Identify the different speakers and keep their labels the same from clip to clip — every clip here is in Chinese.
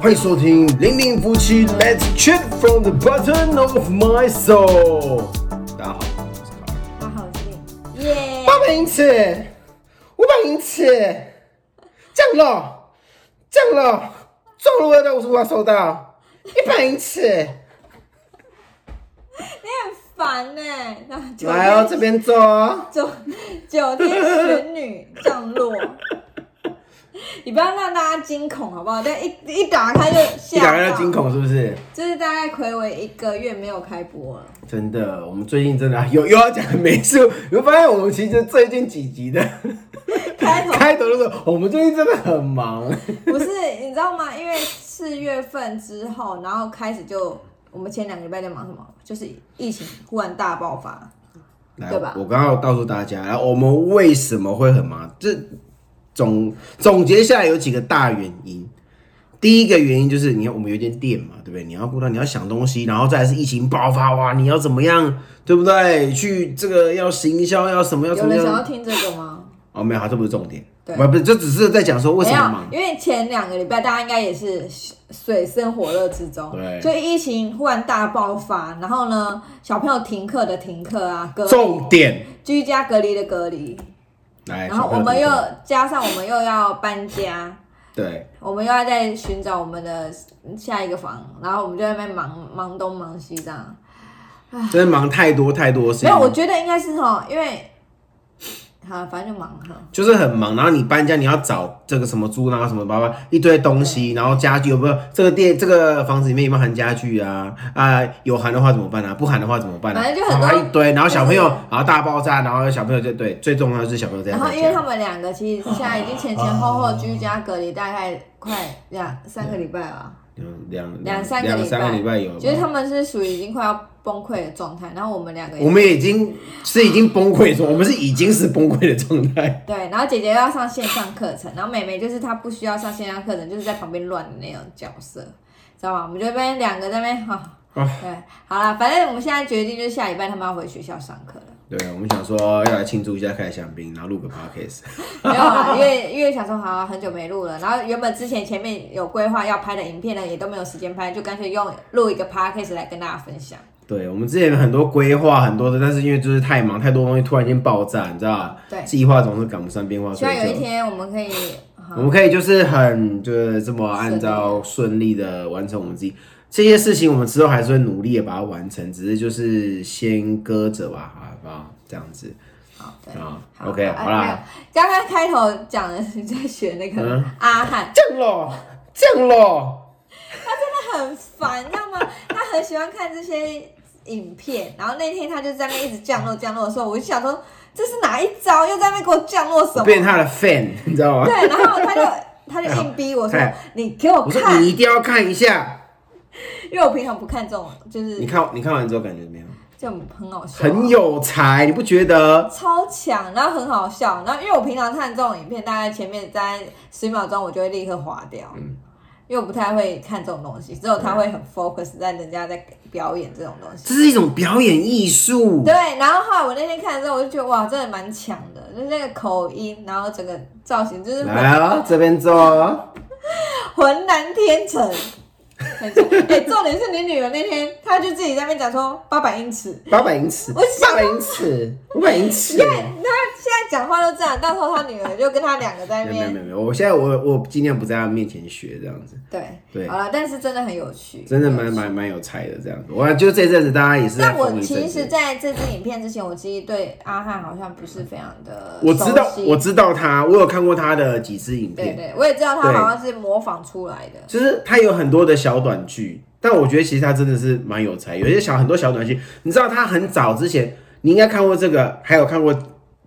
Speaker 1: 欢迎收听零零夫妻 Let's Chat from the bottom of my soul。大家好，我是卡尔。
Speaker 2: 好好听，耶！
Speaker 1: 八百英尺，五百英尺，降落，降落，撞了我的无法收到，一百英尺，
Speaker 2: 你很烦呢。那九
Speaker 1: 来哦，
Speaker 2: 天
Speaker 1: 这边坐哦。
Speaker 2: 九九天玄女降落，你不要让大家惊恐好不好？但一一打开就吓
Speaker 1: 一打开就惊，恐，是不是？
Speaker 2: 就是大概暌违一个月没有开播了。
Speaker 1: 真的，我们最近真的有又要讲美术，你会发现我们其实最近几集的
Speaker 2: 开头
Speaker 1: 开头的时候，我们最近真的很忙。
Speaker 2: 不是你知道吗？因为四月份之后，然后开始就我们前两个礼拜在忙什么？就是疫情忽然大爆发。
Speaker 1: 来
Speaker 2: 对吧
Speaker 1: 我刚刚有告诉大家，然后我们为什么会很忙？这总总结下来有几个大原因。第一个原因就是，你看我们有一间店嘛，对不对？你要顾到你要想东西，然后再来是疫情爆发哇，你要怎么样，对不对？去这个要行销，要什么要怎么
Speaker 2: 有人想要
Speaker 1: 样？
Speaker 2: 听这个吗？
Speaker 1: 哦，没有，这不是重点，
Speaker 2: 对
Speaker 1: 不不是，这只是在讲说为什么忙，。
Speaker 2: 因为前两个礼拜大家应该也是水深火热之中，
Speaker 1: 对
Speaker 2: 就疫情忽然大爆发，然后呢，小朋友停课的停课啊，
Speaker 1: 重点
Speaker 2: 居家隔离的隔离，
Speaker 1: 来，
Speaker 2: 然后我们又加上我们又要搬家，
Speaker 1: 对
Speaker 2: 我们又要在寻找我们的下一个房，然后我们就在那边忙忙东忙西这样。
Speaker 1: 真的忙太多太多
Speaker 2: 没有，我觉得应该是哈，因为好，反正就忙哈。
Speaker 1: 就是很忙，然后你搬家，你要找这个什么租，然后什么包包一堆东西，然后家具有没有？这个店这个房子里面有没有含家具啊？啊，有含的话怎么办啊？不含的话怎么办啊？
Speaker 2: 反正就很多
Speaker 1: 一堆，然后小朋友
Speaker 2: 就是，
Speaker 1: 然后大爆炸，然后小朋友就对，最重要的是小朋友这样
Speaker 2: 然后。因为他们两个其实现在已经前前后后居家隔离大概快两三个礼拜了。
Speaker 1: 嗯两
Speaker 2: 两三个
Speaker 1: 两三个
Speaker 2: 礼拜
Speaker 1: 有
Speaker 2: 就是他们是属于已经快要崩溃的状态，然后我们两个也
Speaker 1: 我们已经是已经崩溃的状，我们是已经是崩溃的状态。
Speaker 2: 对，然后姐姐要上线上课程，然后妹妹就是她不需要上线上课程，就是在旁边乱的那种角色，知道吗？我们这边两个在那边哈，
Speaker 1: 啊。
Speaker 2: 对，好了，反正我们现在决定就是下礼拜他们要回学校上课了，
Speaker 1: 对，我们想说要来庆祝一下开香槟，然后录个 podcast。
Speaker 2: 没有啊，因为因为想说好、啊、很久没录了，然后原本之前前面有规划要拍的影片呢，也都没有时间拍，就干脆用录一个 podcast 来跟大家分享。
Speaker 1: 对，我们之前很多规划很多的，但是因为就是太忙，太多东西突然间爆炸，你知道吧？
Speaker 2: 对
Speaker 1: 计划总是赶不上变化，
Speaker 2: 希望有一天我们可以，
Speaker 1: 我们可以就是很就是这么按照顺利的完成我们自己这些事情，我们之后还是会努力的把它完成，只是就是先搁着吧，好不好？这样子
Speaker 2: 好，对。
Speaker 1: 啊
Speaker 2: 好
Speaker 1: ，OK，
Speaker 2: 哎
Speaker 1: 好啦，
Speaker 2: 刚刚开头讲的是在学那个
Speaker 1: 嗯
Speaker 2: 阿汉，
Speaker 1: 降落，降落，
Speaker 2: 他真的很烦，你知道吗？他很喜欢看这些影片，然后那天他就在那一直降落降落的时候，我就想说这是哪一招？又在那边给我降落什么？
Speaker 1: 变他的 fan，你知道吗？
Speaker 2: 对，然后他就他就硬逼我说
Speaker 1: 哎：“
Speaker 2: 你给我
Speaker 1: 我说
Speaker 2: 看
Speaker 1: 你，一定要看一下，
Speaker 2: 因为我平常不看这种，就是
Speaker 1: 你看你看完之后感觉怎么样？
Speaker 2: 就很好笑，
Speaker 1: 很有才，你不觉得？
Speaker 2: 超强，然后很好笑，然后因为我平常看这种影片，大概前面在十秒钟我就会立刻划掉，
Speaker 1: 嗯
Speaker 2: 因为我不太会看这种东西，只有他会很 focus 在人家在表演这种东西。
Speaker 1: 这是一种表演艺术。
Speaker 2: 对，然后后来我那天看的时候，我就觉得哇，真的蛮强的，就是那个口音，然后整个造型就是浑
Speaker 1: 来哦，这边坐哦。
Speaker 2: 浑然天成。哎、重点是你女儿那天，她就自己在那边讲说八百英尺，
Speaker 1: 八百英尺，
Speaker 2: 我
Speaker 1: 八百英尺，五百英尺。
Speaker 2: 在讲话都这样，到时候他女儿就跟他两个在
Speaker 1: 没有没有没有没有，我现在我我尽量不在他面前学这样子，
Speaker 2: 对
Speaker 1: 对
Speaker 2: 好了，但是真的很有趣，
Speaker 1: 真的蛮蛮蛮有才的这样子。我就这阵子大家也是在
Speaker 2: 但我
Speaker 1: 疯一阵
Speaker 2: 其实
Speaker 1: 子。
Speaker 2: 在这支影片之前，我其实对阿汉好像不是非常的
Speaker 1: 我知道
Speaker 2: 熟悉
Speaker 1: 我知道他，我有看过他的几支影片，
Speaker 2: 对对，我也知道他
Speaker 1: 对
Speaker 2: 好像是模仿出来的。
Speaker 1: 就是他有很多的小短剧，但我觉得其实他真的是蛮有才。有些小很多小短剧，你知道他很早之前你应该看过这个，还有看过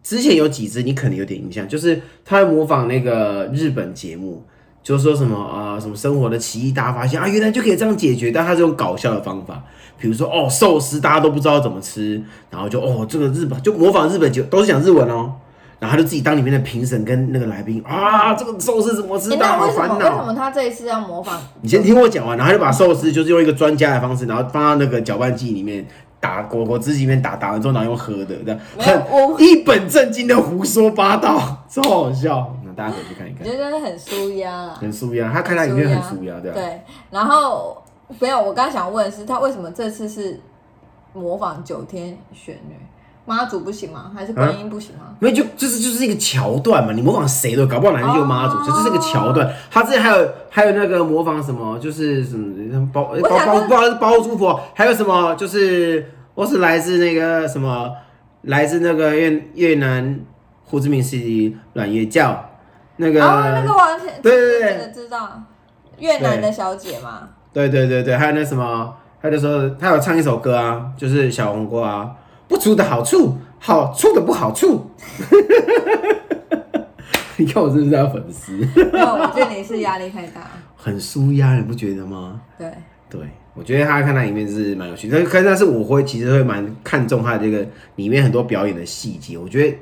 Speaker 1: 之前有几支你可能有点印象，就是他会模仿那个日本节目。就说什么啊、什么生活的奇异大发现啊，原来就可以这样解决，但他是用搞笑的方法，比如说哦寿司大家都不知道怎么吃，然后就哦这个日本就模仿日本就都是讲日文哦，然后他就自己当里面的评审跟那个来宾啊这个寿司怎么吃，
Speaker 2: 诶
Speaker 1: 大家好烦恼。
Speaker 2: 为什么他这一次要模仿？
Speaker 1: 你先听我讲完，然后他就把寿司就是用一个专家的方式，然后放到那个搅拌机里面打果果汁机里面打，打完之后然后用喝的，这样很一本正经的胡说八道，超好笑。那大家可以去看一看
Speaker 2: 我
Speaker 1: 看，
Speaker 2: 觉得很舒压啦。
Speaker 1: 很舒压。他看他影片很舒压，对吧？
Speaker 2: 对，然后没有，我刚刚想问的是，他为什么这次是模仿九天玄女？妈祖不行吗？还是观音不行吗？
Speaker 1: 没有，就就是就是一个桥段嘛，你模仿谁都搞不好哪天就妈祖，
Speaker 2: 哦
Speaker 1: 这就是一个桥段。他之前还有还有那个模仿什么，就是什么包包包不知道是包租婆，还有什么就是我是来自那个什么，来自那个越越南胡志明市阮月教那个，
Speaker 2: 哦，那个完全
Speaker 1: 对对对
Speaker 2: 这个知道，越南的小姐嘛，
Speaker 1: 对对对对，还有那什么，他就说他有唱一首歌啊，就是小黄瓜啊，不出的好处，好处的不好处。你看我是不是他粉丝？
Speaker 2: 没有，我觉得你是压力太大。
Speaker 1: 很舒压，你不觉得吗？
Speaker 2: 对，
Speaker 1: 对，我觉得他看他里面是蛮有趣的，但可但是我会其实会蛮看重他的这个里面很多表演的细节，我觉得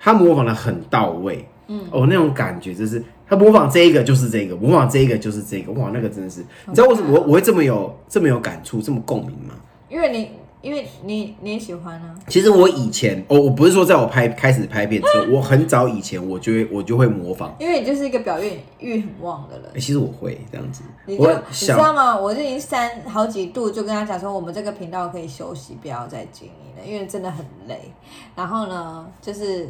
Speaker 1: 他模仿的很到位。嗯，哦，那种感觉就是他模仿这一个就是这个，模仿这一个就是这个，哇，那个真的是，你知道为什么我我会这么有这么有感触，这么共鸣吗？
Speaker 2: 因为你，因为你你也喜欢啊。
Speaker 1: 其实我以前，哦，我不是说在我拍开始拍片之后，我很早以前我就会我就会模仿、
Speaker 2: 因为你就是一个表演欲很旺的人
Speaker 1: 欸，其实我会这样子，
Speaker 2: 你就
Speaker 1: 我
Speaker 2: 你知道吗？我就已经三好几度就跟他讲说，我们这个频道可以休息，不要再经营了，因为真的很累。然后呢，就是，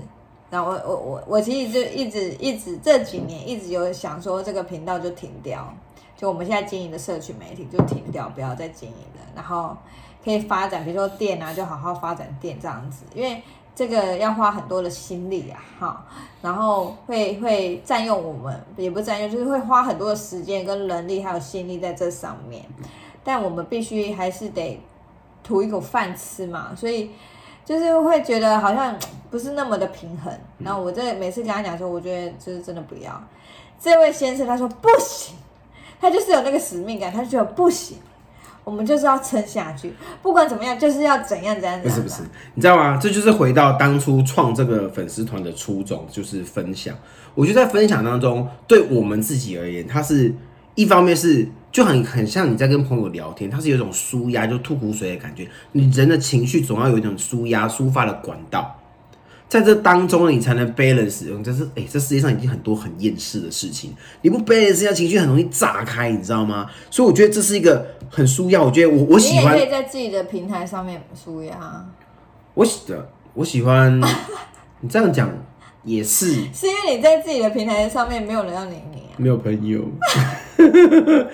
Speaker 2: 然后我我我我其实就一直一直这几年一直有想说，这个频道就停掉，就我们现在经营的社群媒体就停掉，不要再经营了，然后可以发展，比如说店啊，就好好发展店这样子，因为。这个要花很多的心力啊，哈，然后会会占用我们，也不占用，就是会花很多的时间跟人力还有心力在这上面。但我们必须还是得图一口饭吃嘛，所以就是会觉得好像不是那么的平衡。然后我这每次跟他讲说，我觉得就是真的不要。这位先生他说不行，他就是有那个使命感，他就觉得不行。我们就是要撑下去，不管怎么样，就是要怎样怎样怎样。
Speaker 1: 不是不是，你知道吗？这就是回到当初创这个粉丝团的初衷，就是分享。我觉得在分享当中，对我们自己而言，它是一方面是就很很像你在跟朋友聊天，它是有一种舒压，就吐苦水的感觉。你人的情绪总要有一种舒压、抒发的管道，在这当中呢，你才能 balance。嗯，这是哎、这世界上已经很多很厌世的事情，你不 balance 下情绪，很容易炸开，你知道吗？所以我觉得这是一个很舒压。我觉得我我喜欢
Speaker 2: 你也可以在自己的平台上面输呀，
Speaker 1: 我喜的，我喜欢 你这样讲也是
Speaker 2: 是因为你在自己的平台上面没有人要理你啊，
Speaker 1: 没有朋友，对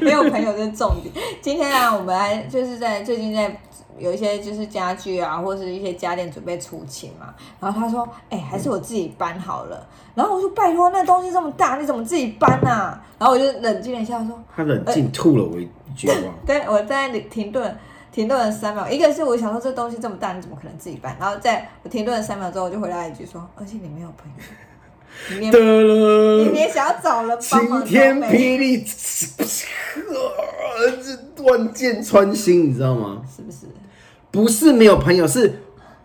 Speaker 2: 没有朋友这是重点。今天啊，我们来就是在最近在有一些就是家具啊，或是一些家电准备出清嘛，然后他说，哎、还是我自己搬好了。然后我说，拜托，那东西这么大，你怎么自己搬啊？然后我就冷静了一下，说，
Speaker 1: 他冷静吐了我一句话，
Speaker 2: 对，我在那里停顿，停顿了三秒。一个是我想说这东西这么大，你怎么可能自己搬？然后在我停顿了三秒之后，我就回答一句说，而且你没有朋友，你连你
Speaker 1: 了，
Speaker 2: 连想要找人帮忙
Speaker 1: 晴天
Speaker 2: 都没
Speaker 1: 霹雳，这断剑穿心，你知道吗？
Speaker 2: 是不是？
Speaker 1: 不是没有朋友，是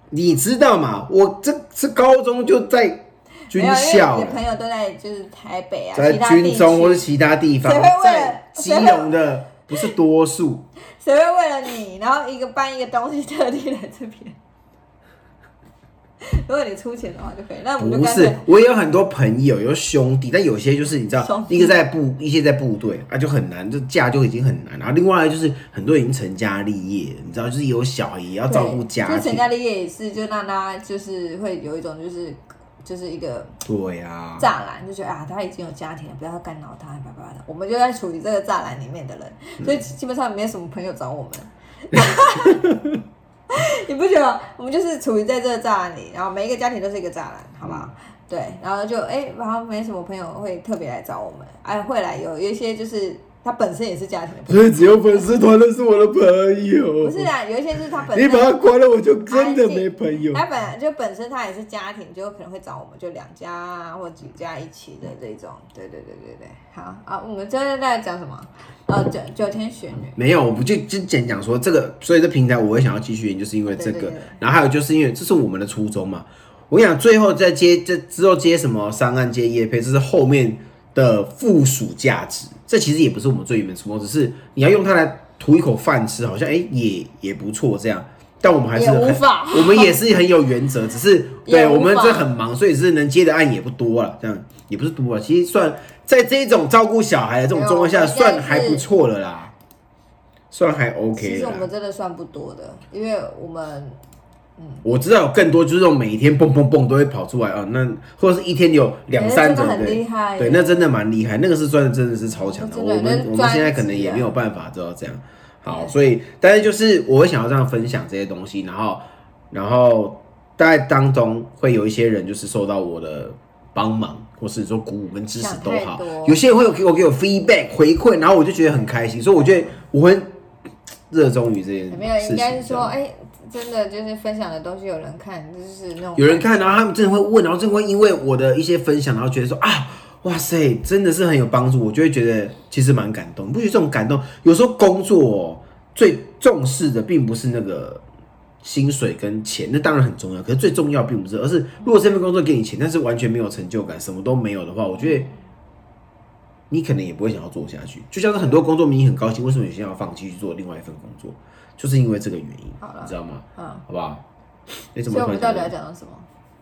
Speaker 1: 你知道嘛？我这是高中就在军校
Speaker 2: 你朋友都在就是台北啊，
Speaker 1: 在军中或者，其他地方
Speaker 2: 谁会为了，
Speaker 1: 在基隆的不是多数。
Speaker 2: 谁会为了你，然后一个搬一个东西特地来这边？如果你出钱的话就可以，那我们就
Speaker 1: 不是
Speaker 2: 干脆，
Speaker 1: 我也有很多朋友，有兄弟，但有些就是你知道，
Speaker 2: 弟
Speaker 1: 一个在部，一些在部队啊，就很难，就嫁就已经很难。然后另外就是很多已经成家立业，你知道，就是有小孩也要照顾家庭。
Speaker 2: 就成家立业也是，就让大家就是会有一种就是就是一个
Speaker 1: 对啊，
Speaker 2: 栅栏，就觉得啊他已经有家庭了，不要干扰他，叭叭的。我们就在处于这个栅栏里面的人，所以基本上没有什么朋友找我们。你不觉得我们就是处于在这个栅栏里，然后每一个家庭都是一个栅栏，好不好？对，然后就哎，然后没什么朋友会特别来找我们，哎，会来有有一些就是他本身也是家庭的朋友，
Speaker 1: 所以只有粉丝团的是我的朋友。
Speaker 2: 不是啊，有一些是他本
Speaker 1: 你把他。关了，我就真的没朋友。
Speaker 2: 他本来就本身他也是家庭，就可能会找我们，就两家啊或几家一起的这种。对对对对对，好啊，我们今天在讲什么？呃，九九天玄女。
Speaker 1: 没有，我不就就简讲说这个，所以这平台我会想要继续研究，就是因为这个。
Speaker 2: 对对对
Speaker 1: 然后还有就是因为这是我们的初衷嘛。我跟你讲，最后再接这之后接什么商案接业配，这是后面的附属价值。这其实也不是我们最原本的初衷，只是你要用它来图一口饭吃，好像哎、也也不错这样。但我们还是
Speaker 2: 也无法
Speaker 1: 我们也是很有原则，只是对我们这很忙，所以是能接的案也不多了，这样也不是多了，其实算在这种照顾小孩的这种状况下，算还不错了啦，算还 OK。
Speaker 2: 其实我们真的算不多的，因为我们
Speaker 1: 我知道有更多就是这种每天蹦蹦蹦都会跑出来啊，那或者是一天有两三种对
Speaker 2: 厉害耶
Speaker 1: 对，那真的蛮厉害，那个是算真的是超强的。
Speaker 2: 真的
Speaker 1: 我们我们现在可能也没有办法做到这样。好，所以但是就是我会想要这样分享这些东西，然后然后在当中会有一些人就是受到我的帮忙，或是说鼓舞跟支持都好。有些人会有给我给我 feedback 回馈，然后我就觉得很开心，所以我觉得我很热衷于这件事情。
Speaker 2: 没有，应该是说，哎、真的就是分享的东西有人看，就是那种
Speaker 1: 有人看，然后他们真的会问，然后真的会因为我的一些分享，然后觉得说啊，哇塞，真的是很有帮助，我就会觉得其实蛮感动。你不觉得这种感动？有时候工作、哦、最重视的并不是那个薪水跟钱，那当然很重要，可是最重要并不是，而是如果这份工作给你钱，但是完全没有成就感，什么都没有的话，我觉得。你可能也不会想要做下去，就像是很多工作明明很高兴，为什么有些人要放弃去做另外一份工作？就是因为这个原因
Speaker 2: 好了，
Speaker 1: 你知道吗？
Speaker 2: 嗯，
Speaker 1: 好不好？你怎
Speaker 2: 所以我们到底要讲到什么？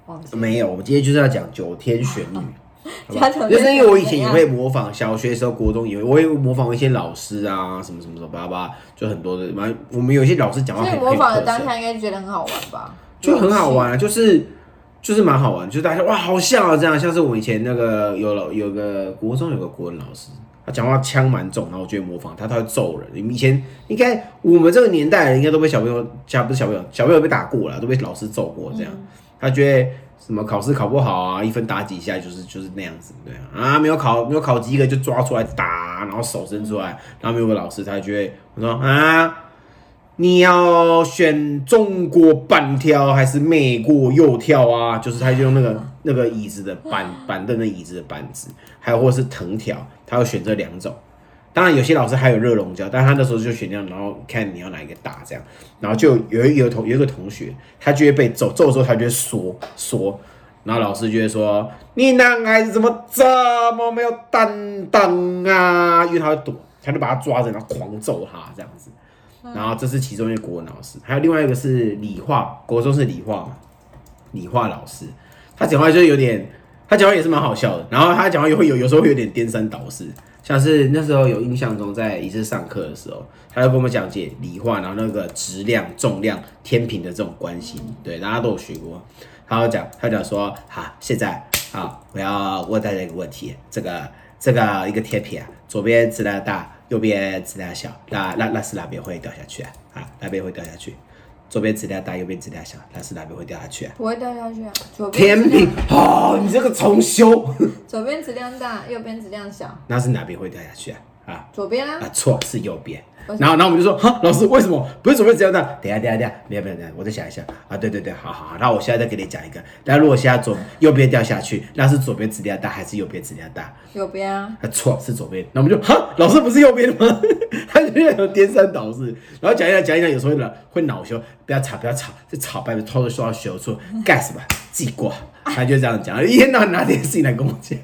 Speaker 2: 忘记。
Speaker 1: 没有，我们今天就是要讲九天玄女，就是因为我以前也会模仿，小学的时候、国中也会，我也会模仿一些老师啊，什么什么什么巴拉巴拉，就很多的，蛮我们有一些老师讲话
Speaker 2: 所以
Speaker 1: 很
Speaker 2: 模仿的当下应该觉得很好玩吧？
Speaker 1: 就很好玩啊，就是就是蛮好玩，就是大家哇好像啊这样，像是我以前那个有老有个国中有个国文老师，他讲话腔蛮重，然后我就会模仿他，他会揍人。你们以前应该我们这个年代的人应该都被小朋友，家不是小朋友，小朋友被打过了，都被老师揍过这样。他觉得什么考试考不好啊，一分打几下就是就是那样子，对啊，啊没有考没有考及格就抓出来打，然后手伸出来，然后没有个老师他就会我说啊。你要选中国板挑还是美国右挑啊？就是他就用那个那个椅子的板 板凳的椅子的板子，还有或者是藤条，他要选这两种。当然有些老师还有热熔胶，但他那时候就选这样，然后看你要哪一个打这样，然后就有一有同有一个同学，他就会被揍，揍的时候他就会缩缩，然后老师就会说：“你男孩子怎么这么没有担当啊？”因为他会躲，他就把他抓着，然后狂揍他这样子。然后这是其中一个国文老师，还有另外一个是理化，国中是理化嘛，理化老师，他讲话就有点，他讲话也是蛮好笑的，然后他讲话也会有有时候会有点颠三倒四，像是那时候有印象中在一次上课的时候，他就跟我们讲解理化，然后那个质量、重量、天平的这种关系，对，大家都有学过。他有讲，他讲说，好，现在好，我要问大家一个问题，这个这个一个天平，左边质量大，右边质量小，那那那是哪边会掉下去啊？啊，哪边会掉下去？左边质量大，右边质量小，那是哪边会掉下去啊？
Speaker 2: 不会掉下去啊。左边
Speaker 1: 天平哦，你这个重修，
Speaker 2: 左边质量大，右边质量小。
Speaker 1: 那是哪边会掉下去啊？啊
Speaker 2: 左边啊
Speaker 1: 啊，，错，是右边。然后，然后我们就说，哈，老师为什么不是左边质量大？等一下，等一下，等一下，没有，没有，没有，我再想一下啊。对对对，好好好，那我现在再给你讲一个。那如果现在左右边掉下去，那是左边质量大还是右边质量大？
Speaker 2: 右边啊。
Speaker 1: 啊，错，是左边。那我们就哈，老师不是右边的吗？他就有颠三倒四，然后讲一讲讲一讲，有时候会恼会恼羞，不要吵不要吵，这吵白偷偷说到学错，干什么？记过。他就这样讲，一天到晚拿这件事情来跟我讲，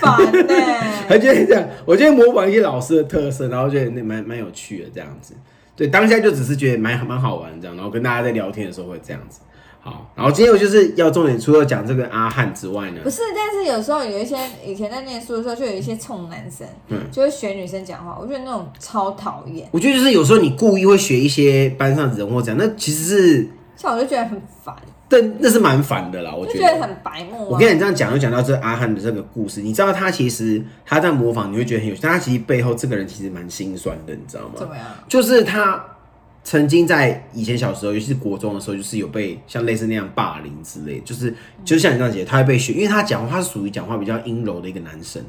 Speaker 2: 烦呢、
Speaker 1: 他就会这样。我觉得模仿一些老师的特色，然后觉得那蛮蛮有趣的这样子。对，当下就只是觉得蛮蛮好玩这样，然后跟大家在聊天的时候会这样子。好，然后今天我就是要重点，除了讲这个阿汉之外呢
Speaker 2: 不，是，但是有时候有一些以前在念书的时候，就有一些冲男生，
Speaker 1: 嗯
Speaker 2: 就会学女生讲话，我觉得那种超讨厌，
Speaker 1: 我觉得就是有时候你故意会学一些班上人或怎样，那其实是。
Speaker 2: 像我就觉得很烦，
Speaker 1: 但那是蛮烦的啦，我觉得。
Speaker 2: 很白目啊。
Speaker 1: 我跟你这样讲，就讲到这阿汉的这个故事，你知道他其实他在模仿，你会觉得很有趣，但他其实背后这个人其实蛮心酸的，你知道吗？
Speaker 2: 怎么样？
Speaker 1: 就是他曾经在以前小时候，尤其是国中的时候，就是有被像类似那样霸凌之类，就是就像你这样讲，他会被学，因为他讲话他是属于讲话比较阴柔的一个男生，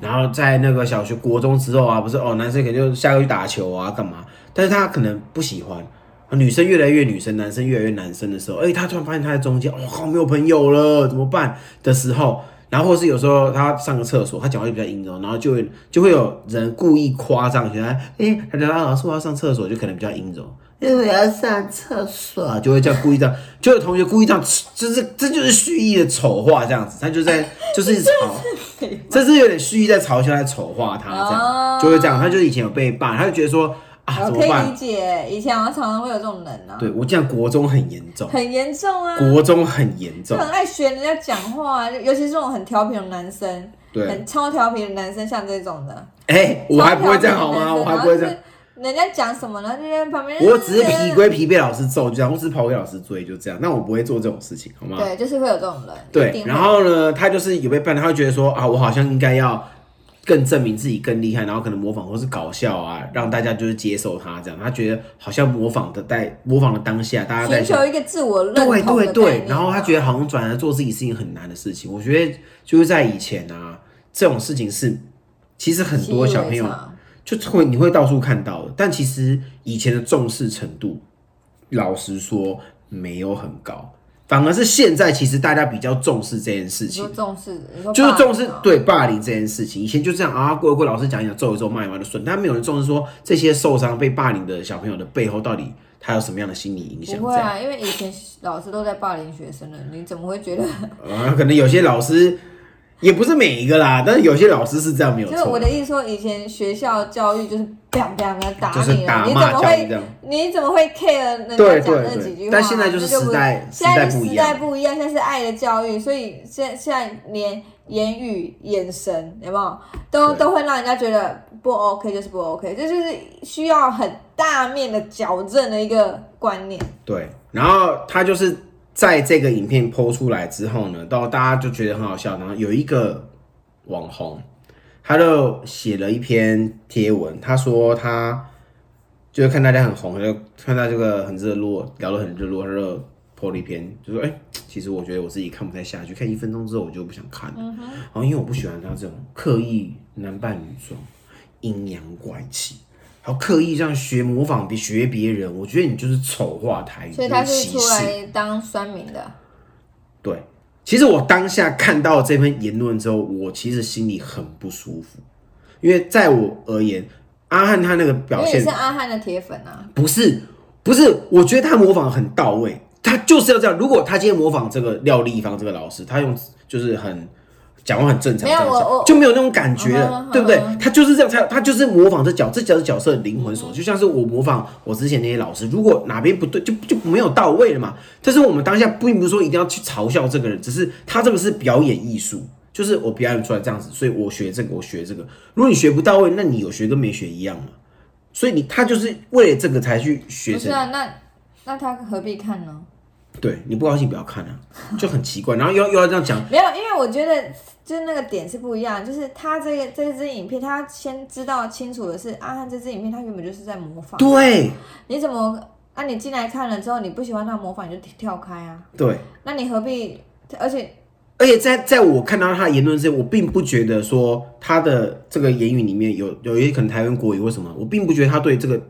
Speaker 1: 然后在那个小学、国中之后啊，不是哦，男生可能就下课去打球啊，干嘛？但是他可能不喜欢。啊女生越来越女生，男生越来越男生的时候，哎、他突然发现他在中间，哇、靠，没有朋友了，怎么办？的时候，然后或是有时候他上个厕所，他讲话就比较阴柔，然后就会就会有人故意夸张起来，哎、他讲啊老师我要上厕所，就可能比较阴柔，因为我要上厕所，就会这样故意这样，就有同学故意这样，就是这就是蓄意的丑化这样子，他就在就是嘲，这是有点蓄意在嘲笑、在丑化他这样，
Speaker 2: 哦
Speaker 1: 就会这样，他就是以前有被霸，他就觉得说。啊，
Speaker 2: 我可以理？解，以前好像常常会有这种人啊，
Speaker 1: 对我这样国中很严重，
Speaker 2: 很严重啊，
Speaker 1: 国中很严重，
Speaker 2: 就很爱学人家讲话，啊尤其是这种很调皮的男生，
Speaker 1: 对，
Speaker 2: 很超调皮的男生，像这种的，
Speaker 1: 哎，我还不会这样好吗？我还不会这样。。
Speaker 2: 人家讲什么呢？就在旁边。
Speaker 1: 我只是皮归皮，被老师揍就这样，我只是跑给老师追就这样。那我不会做这种事情，好吗？
Speaker 2: 对，就是会有这种人。一
Speaker 1: 对
Speaker 2: 定，会
Speaker 1: 然后呢，他就是有被办，他会觉得说啊，我好像应该要更证明自己更厉害，然后可能模仿或是搞笑啊，让大家就是接受他这样。他觉得好像模仿的在模仿的当下，大家在
Speaker 2: 寻求一个自我认同
Speaker 1: 对对对，然后他
Speaker 2: 啊
Speaker 1: 觉得好像转而做自己事情很难的事情。我觉得就是在以前啊，这种事情是其实很多小朋友就会你会到处看到的，但其实以前的重视程度，老实说没有很高，反而是现在其实大家比较重视这件事情。
Speaker 2: 重视，
Speaker 1: 就是重视对霸凌这件事情，以前就这样啊，过一过老师讲一讲，揍一揍，骂一骂就顺，但没有人重视说这些受伤被霸凌的小朋友的背后到底他有什么样的心理影响。
Speaker 2: 不会啊，因为以前老师都在霸凌学生了，你怎么会觉得？
Speaker 1: 啊，可能有些老师也不是每一个啦，但是有些老师是这样没有
Speaker 2: 就是我，的意思说，以前学校教育就是啪啪的打
Speaker 1: 就是
Speaker 2: 你了，你怎么会
Speaker 1: 教育这样。
Speaker 2: 你怎么会 care 人家
Speaker 1: 对
Speaker 2: 讲
Speaker 1: 对对
Speaker 2: 那几句话？
Speaker 1: 但现在就是时代
Speaker 2: 现在时
Speaker 1: 时代不一样
Speaker 2: 代不一样，现在是爱的教育，所以现现在连言语、眼神有没有都
Speaker 1: 对
Speaker 2: 都会让人家觉得不 OK，就是不 OK，这就是需要很大面的矫正的一个观念。
Speaker 1: 对，然后他就是在这个影片抛出来之后呢，到大家就觉得很好笑，然后有一个网红，他就写了一篇贴文，他说他就是看大家很红，就看到这个很热络，聊得很热络，他就 po 了一篇，就说哎、其实我觉得我自己看不太下去，看一分钟之后我就不想看了，然后因为我不喜欢他这种刻意男扮女装、阴阳怪气。还有刻意这样学模仿别学别人，我觉得你就是丑化台语，
Speaker 2: 所以他
Speaker 1: 就是。
Speaker 2: 出来当酸民的，
Speaker 1: 对，其实我当下看到这篇言论之后，我其实心里很不舒服，因为在我而言，阿汉他那个表现
Speaker 2: 是阿汉的铁粉啊。
Speaker 1: 不是不是，我觉得他模仿很到位，他就是要这样。如果他今天模仿这个廖立芳这个老师，他用就是很讲话很正常，就没有那种感觉了，对不对
Speaker 2: 嗯？
Speaker 1: 他就是这样，他他就是模仿这角这角角色的灵魂所，就像是我模仿我之前那些老师，如果哪边不对，就就没有到位了嘛。但是我们当下并不是说一定要去嘲笑这个人，只是他这个是表演艺术。就是我表演出来这样子，所以我学这个，我学这个。如果你学不到位，那你有学跟没学一样嘛。所以你他就是为了这个才去学成
Speaker 2: 不是啊，那那他何必看呢？
Speaker 1: 对，你不高兴不要看啊，就很奇怪。然后又要又要这样讲，
Speaker 2: 没有，因为我觉得就是那个点是不一样，就是他这个这支影片，他先知道清楚的是，阿汉这支影片他原本就是在模仿，
Speaker 1: 对
Speaker 2: 你怎么啊？你进来看了之后，你不喜欢他模仿，你就跳开啊？
Speaker 1: 对，
Speaker 2: 那你何必？而且
Speaker 1: 而且在在我看到他的言论之前，我并不觉得说他的这个言语里面有有一些可能台湾国语或什么，我并不觉得他对这个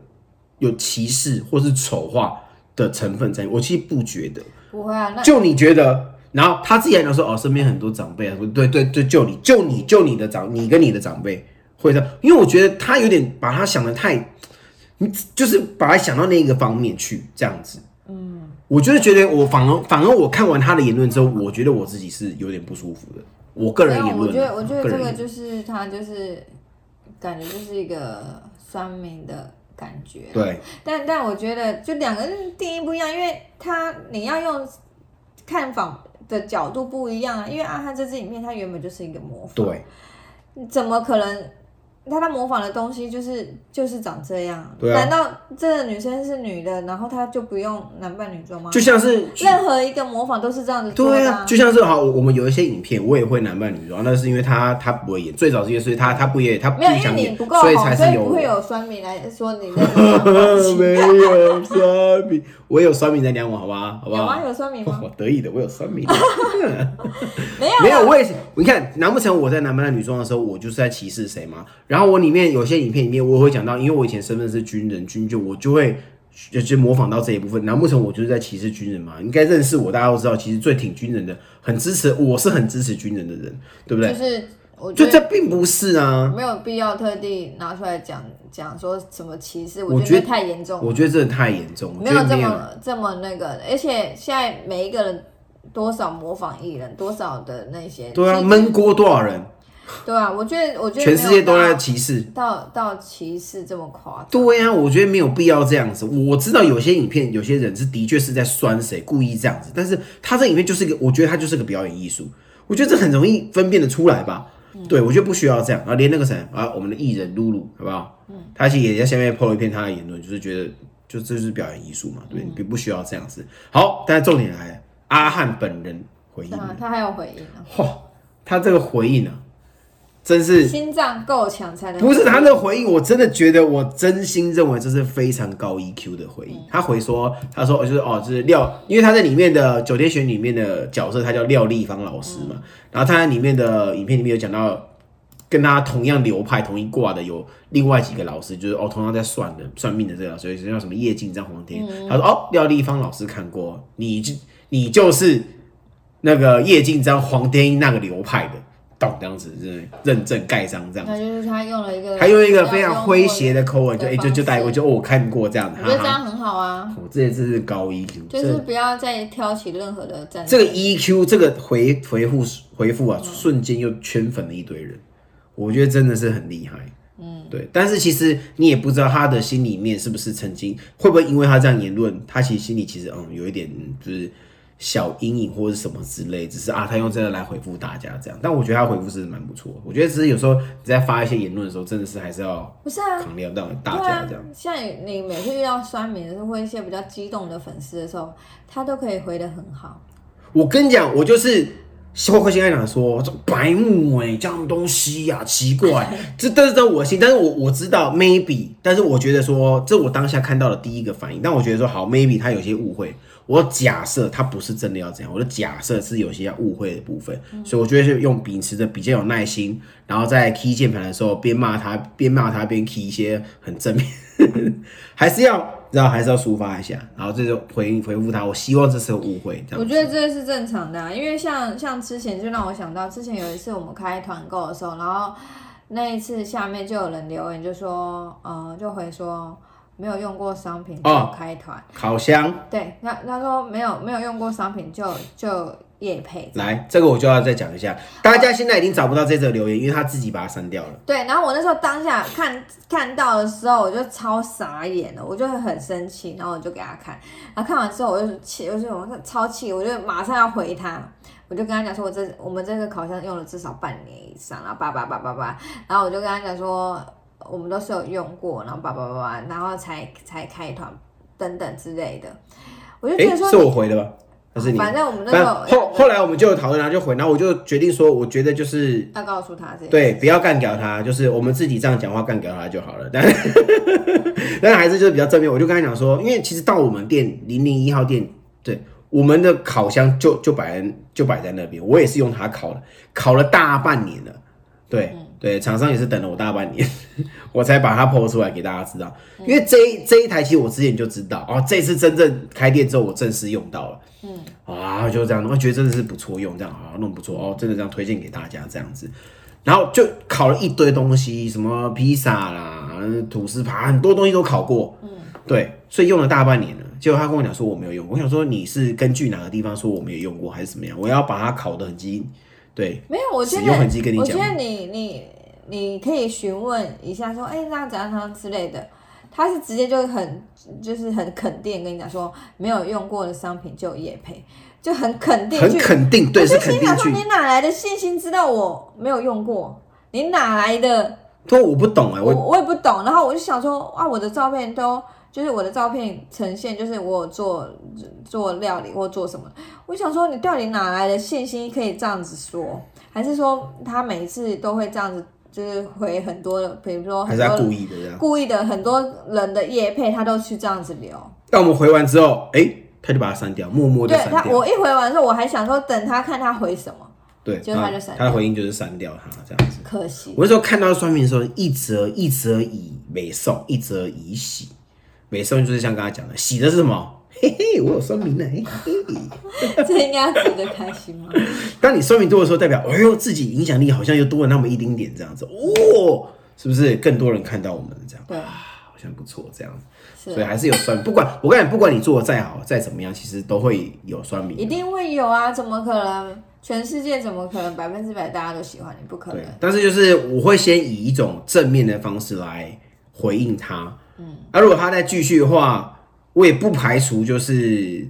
Speaker 1: 有歧视或是丑化的成分在，我其实不觉得。
Speaker 2: 不会啊，那
Speaker 1: 就你觉得，然后他自己还讲说，哦，身边很多长辈啊，对对对，就你就你就你的长，你跟你的长辈会这样，因为我觉得他有点把他想的太，你就是把他想到那个方面去这样子。嗯，我就是觉得我反而反而我看完他的言论之后，我觉得我自己是有点不舒服的。我个人言论啊，
Speaker 2: 我觉得我觉得这个就是他就是感觉就是一个酸民的感觉，
Speaker 1: 对
Speaker 2: 但但我觉得就两个人定义不一样，因为他你要用看法的角度不一样啊。因为阿汉这支影片，它原本就是一个模仿，
Speaker 1: 对
Speaker 2: 怎么可能？他他模仿的东西就是就是长这样，
Speaker 1: 对啊
Speaker 2: 难道这个女生是女的，然后她就不用男扮女装吗？
Speaker 1: 就像是
Speaker 2: 任何一个模仿都是这样子做的、
Speaker 1: 对啊，就像是好，我们有一些影片，我也会男扮女装，那是因为他他不会演，最早是因为所以他他不演，他不
Speaker 2: 没有，因为
Speaker 1: 想演，
Speaker 2: 你不够
Speaker 1: 所以
Speaker 2: 红，所以
Speaker 1: 才是有我
Speaker 2: 不会有酸民来说你 那个
Speaker 1: 没有酸民，我有酸民在量我，好吧，好不
Speaker 2: 有吗？
Speaker 1: 好？
Speaker 2: 有酸民吗？
Speaker 1: 我得意的，我有酸民。
Speaker 2: 没有，
Speaker 1: 没有，我也是。你看，难不成我在男扮女装的时候，我就是在歧视谁吗？然后我里面有些影片里面，我会讲到，因为我以前身份是军人、军眷，我就会就就模仿到这一部分。难不成我就是在歧视军人吗？应该认识我，大家都知道，其实最挺军人的，很支持，我是很支持军人的人，对不对？
Speaker 2: 就是我
Speaker 1: 就
Speaker 2: 觉得
Speaker 1: 这并不是啊，
Speaker 2: 没有必要特地拿出来讲讲说什么歧视，
Speaker 1: 我觉得
Speaker 2: 太严重了，
Speaker 1: 我觉得真的太严重，了
Speaker 2: 没有这。么这么那个，而且现在每一个人多少模仿艺人，多少的那些
Speaker 1: 对啊，闷锅多少人？
Speaker 2: 对啊，我觉得我觉得
Speaker 1: 全世界都在歧视。
Speaker 2: 到到到歧视这么夸张。
Speaker 1: 对呀、我觉得没有必要这样子。我知道有些影片，有些人是的确是在酸谁，故意这样子，但是他这影片就是一个，我觉得他就是个表演艺术，我觉得这很容易分辨的出来吧。对，我觉得不需要这样。然后连那个谁啊，我们的艺人露露，好不好？嗯他其实也在下面 PO 了一篇他的言论，就是觉得就这就是表演艺术嘛，对，你不需要这样子。好，但是重点来了，阿汉本人回应
Speaker 2: 啊，他还有回应呢、
Speaker 1: 哇，他这个回应啊，真是
Speaker 2: 心脏够强才能
Speaker 1: 不是他的回应，我真的觉得，我真心认为这是非常高 EQ 的回应。他回说，他说就是哦，就是廖，因为他在里面的九天玄里面的角色，他叫廖立芳老师嘛。然后他在里面的影片里面有讲到，跟他同样流派、同一挂的有另外几个老师，就是哦，同样在算的算命的这个老师，有叫什么叶静章、黄天。他说哦，廖立芳老师看过，你就你就是那个叶静章、黄天英那个流派的。懂这样子，就是认证盖章这样子。
Speaker 2: 那就是他用了一个，
Speaker 1: 他用一个非常诙谐的口吻，就
Speaker 2: 的
Speaker 1: 哎、就就带过，就哦我看过这样的，
Speaker 2: 我觉得。这样很好啊，
Speaker 1: 我这这是高 EQ，
Speaker 2: 就是不要再挑起任何的战争。
Speaker 1: 这个 EQ 这个回回复回复啊，瞬间又圈粉了一堆人，我觉得真的是很厉害。嗯，对，但是其实你也不知道他的心里面是不是曾经会不会因为他这样言论，他其实心里其实嗯有一点嗯就是小阴影或者是什么之类，只是啊他用这个来回复大家这样，但我觉得他回复是蛮不错，我觉得只是有时候你在发一些言论的时候，真的是还是要
Speaker 2: 不是啊，
Speaker 1: 扛量到大家这样。，
Speaker 2: 像你每次遇到酸民的时候，或一些比较激动的粉丝的时候，他都可以回的很好。
Speaker 1: 我跟你讲，我就是会会先跟他讲说，这白目哎、这样东西呀、奇怪，这但是在我心，但是我我知道 maybe，但是我觉得说，这我当下看到的第一个反应，但我觉得说好 maybe 他有些误会，我假设他不是真的要这样，我的假设是有些要误会的部分，所以我觉得是用秉持着比较有耐心，然后在 key 键盘的时候边骂他边骂他边 key 一些很正面，还是要。然后还是要抒发一下，然后这就回应回复他。我希望这是误会，
Speaker 2: 我觉得这是正常的、啊，因为像像之前就让我想到，之前有一次我们开团购的时候，然后那一次下面就有人留言就说，呃，就回说没有用过商品就
Speaker 1: 哦
Speaker 2: 开团，
Speaker 1: 烤箱。
Speaker 2: 对，他他说没有没有用过商品就就业配，
Speaker 1: 来，这个我就要再讲一下。大家现在已经找不到这则留言，因为他自己把它删掉了。
Speaker 2: 对，然后我那时候当下看看到的时候，我就超傻眼了，我就很生气，然后我就给他看，然后看完之后我就气，我就我超气，我就马上要回他，我就跟他讲说，我这我们这个烤箱用了至少半年以上，然后叭叭叭叭叭，然后我就跟他讲说，我们都是有用过，然后叭叭叭叭，然后才才开团等等之类的，我就觉
Speaker 1: 哎、
Speaker 2: 得说
Speaker 1: 是我回的吧？还是你？
Speaker 2: 反正我们那
Speaker 1: 反
Speaker 2: 时候
Speaker 1: 后后来我们就有讨论，然后就回，然后我就决定说，我觉得就是
Speaker 2: 要告诉他这件
Speaker 1: 对，不要干掉他，就是我们自己这样讲话干掉他就好了。但 但还是就是比较正面，我就跟他讲说，因为其实到我们店零零一号店，对我们的烤箱就就摆在就摆在那边，我也是用它烤的，烤了大半年了。对、对，厂商也是等了我大半年，我才把它剖出来给大家知道。因为这一这一台其实我之前就知道，哦，这次真正开店之后我正式用到了。嗯，啊，就这样，我觉得真的是不错用，这样啊，弄不错哦，真的这样推荐给大家这样子。然后就烤了一堆东西，什么披萨啦、吐司扒，很多东西都烤过。嗯，对，所以用了大半年了。结果他跟我讲说我没有用，我想说你是根据哪个地方说我没有用过，还是怎么样？我要把它烤的很精，对，
Speaker 2: 没有，我觉得
Speaker 1: 跟你讲
Speaker 2: 我觉得你你你可以询问一下说，哎、那怎样怎样之类的。他是直接就很就是很肯定跟你讲说，没有用过的商品就有业配，就很肯定
Speaker 1: 很
Speaker 2: 去。
Speaker 1: 肯定，对，
Speaker 2: 我
Speaker 1: 是
Speaker 2: 就心想说，
Speaker 1: 肯定去。
Speaker 2: 你哪来的信心知道我没有用过？你哪来的？
Speaker 1: 说我不懂哎、
Speaker 2: 我
Speaker 1: 我
Speaker 2: 我也不懂。然后我就想说，啊，我的照片都就是我的照片呈现，就是我有做做料理或做什么。我想说，你到底哪来的信心可以这样子说？还是说他每一次都会这样子，就是回很多的，比如说
Speaker 1: 还是他
Speaker 2: 很多
Speaker 1: 故意的这样。
Speaker 2: 故意的很多人的夜配，他都去这样子留。
Speaker 1: 但我们回完之后，哎、他就把它删掉，默默的
Speaker 2: 对他，
Speaker 1: 删掉。
Speaker 2: 我一回完之后，我还想说等他看他回什么，
Speaker 1: 对，
Speaker 2: 结果他就删掉
Speaker 1: 他的回应就是删掉他这样子。
Speaker 2: 可惜。
Speaker 1: 我那时候看到双面的时候，一则一则以美送，一则以喜。美送就是像刚才讲的，喜的是什么？嘿嘿，我有酸民呢。嘿嘿。
Speaker 2: 这应该值得开心吗？
Speaker 1: 当你酸民多的时候，代表哎呦自己影响力好像又多了那么一丁点这样子哦，是不是？更多人看到我们这样，
Speaker 2: 对，
Speaker 1: 像不错这样子，所以还是有酸。不管我跟你讲，不管你做的再好再怎么样，其实都会有酸民。
Speaker 2: 一定会有啊，怎么可能？全世界怎么可能百分之百大家都喜欢你？不可能。，
Speaker 1: 但是就是我会先以一种正面的方式来回应他。嗯，啊，如果他再继续的话，我也不排除就是